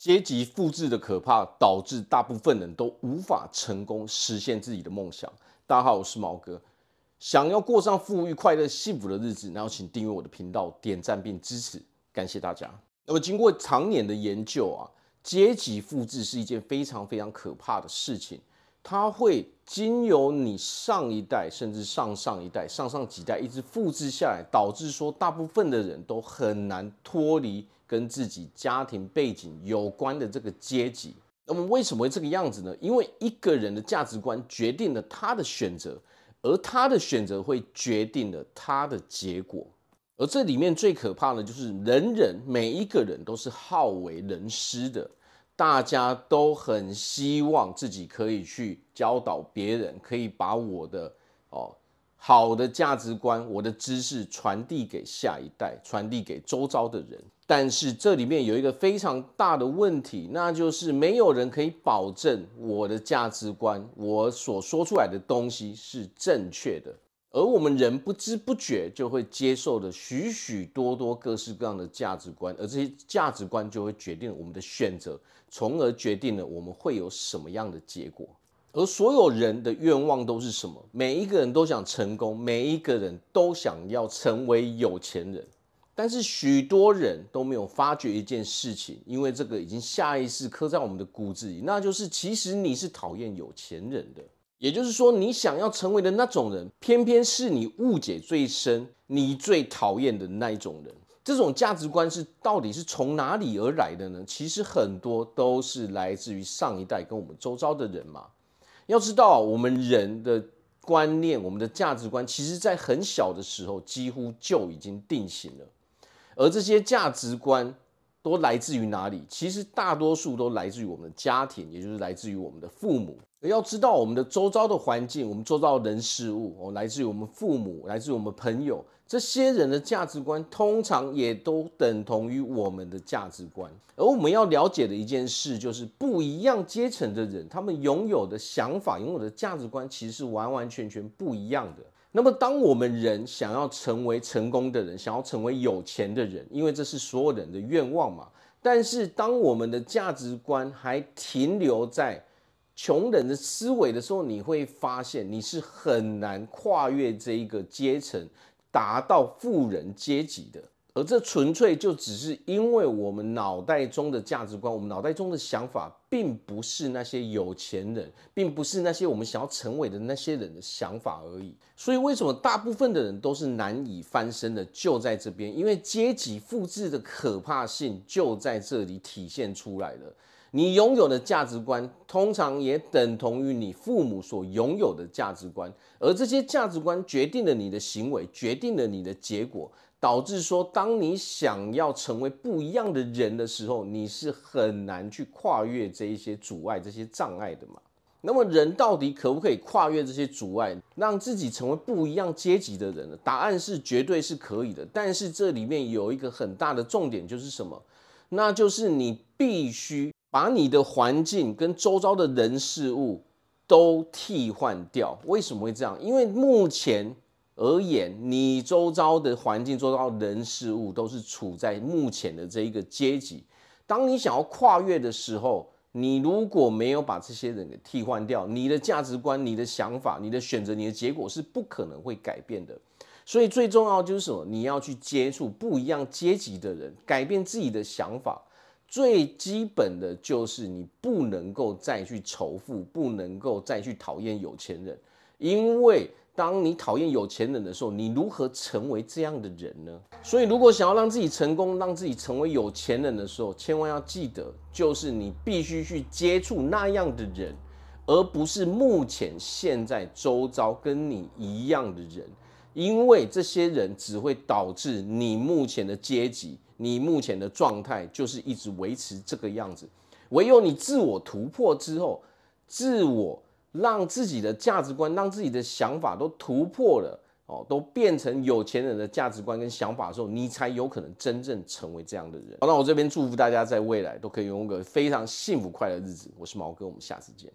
阶级复制的可怕，导致大部分人都无法成功实现自己的梦想。大家好，我是毛哥。想要过上富裕、快乐、幸福的日子，然后请订阅我的频道、点赞并支持，感谢大家。那么经过长年的研究啊，阶级复制是一件非常非常可怕的事情。它会经由你上一代，甚至上上一代、上上几代一直复制下来，导致说大部分的人都很难脱离跟自己家庭背景有关的这个阶级。那么为什么会这个样子呢？因为一个人的价值观决定了他的选择，而他的选择会决定了他的结果。而这里面最可怕的就是人人每一个人都是好为人师的。大家都很希望自己可以去教导别人，可以把我的哦好的价值观、我的知识传递给下一代，传递给周遭的人。但是这里面有一个非常大的问题，那就是没有人可以保证我的价值观，我所说出来的东西是正确的。而我们人不知不觉就会接受的许许多多各式各样的价值观，而这些价值观就会决定了我们的选择，从而决定了我们会有什么样的结果。而所有人的愿望都是什么？每一个人都想成功，每一个人都想要成为有钱人。但是许多人都没有发觉一件事情，因为这个已经下意识刻在我们的骨子里，那就是其实你是讨厌有钱人的。也就是说，你想要成为的那种人，偏偏是你误解最深、你最讨厌的那一种人。这种价值观是到底是从哪里而来的呢？其实很多都是来自于上一代跟我们周遭的人嘛。要知道，我们人的观念、我们的价值观，其实在很小的时候几乎就已经定型了。而这些价值观都来自于哪里？其实大多数都来自于我们的家庭，也就是来自于我们的父母。要知道，我们的周遭的环境，我们周遭的人事物，哦，来自于我们父母，来自于我们朋友，这些人的价值观，通常也都等同于我们的价值观。而我们要了解的一件事，就是不一样阶层的人，他们拥有的想法、拥有的价值观，其实是完完全全不一样的。那么，当我们人想要成为成功的人，想要成为有钱的人，因为这是所有人的愿望嘛。但是，当我们的价值观还停留在穷人的思维的时候，你会发现你是很难跨越这一个阶层，达到富人阶级的。而这纯粹就只是因为我们脑袋中的价值观，我们脑袋中的想法，并不是那些有钱人，并不是那些我们想要成为的那些人的想法而已。所以，为什么大部分的人都是难以翻身的？就在这边，因为阶级复制的可怕性就在这里体现出来了。你拥有的价值观，通常也等同于你父母所拥有的价值观，而这些价值观决定了你的行为，决定了你的结果，导致说，当你想要成为不一样的人的时候，你是很难去跨越这一些阻碍、这些障碍的嘛。那么，人到底可不可以跨越这些阻碍，让自己成为不一样阶级的人呢？答案是绝对是可以的，但是这里面有一个很大的重点，就是什么？那就是你必须。把你的环境跟周遭的人事物都替换掉，为什么会这样？因为目前而言，你周遭的环境、周遭人事物都是处在目前的这一个阶级。当你想要跨越的时候，你如果没有把这些人给替换掉，你的价值观、你的想法、你的选择、你的结果是不可能会改变的。所以最重要就是什么？你要去接触不一样阶级的人，改变自己的想法。最基本的就是你不能够再去仇富，不能够再去讨厌有钱人，因为当你讨厌有钱人的时候，你如何成为这样的人呢？所以，如果想要让自己成功，让自己成为有钱人的时候，千万要记得，就是你必须去接触那样的人，而不是目前现在周遭跟你一样的人，因为这些人只会导致你目前的阶级。你目前的状态就是一直维持这个样子，唯有你自我突破之后，自我让自己的价值观、让自己的想法都突破了哦，都变成有钱人的价值观跟想法的时候，你才有可能真正成为这样的人。好，那我这边祝福大家在未来都可以拥有个非常幸福快乐的日子。我是毛哥，我们下次见。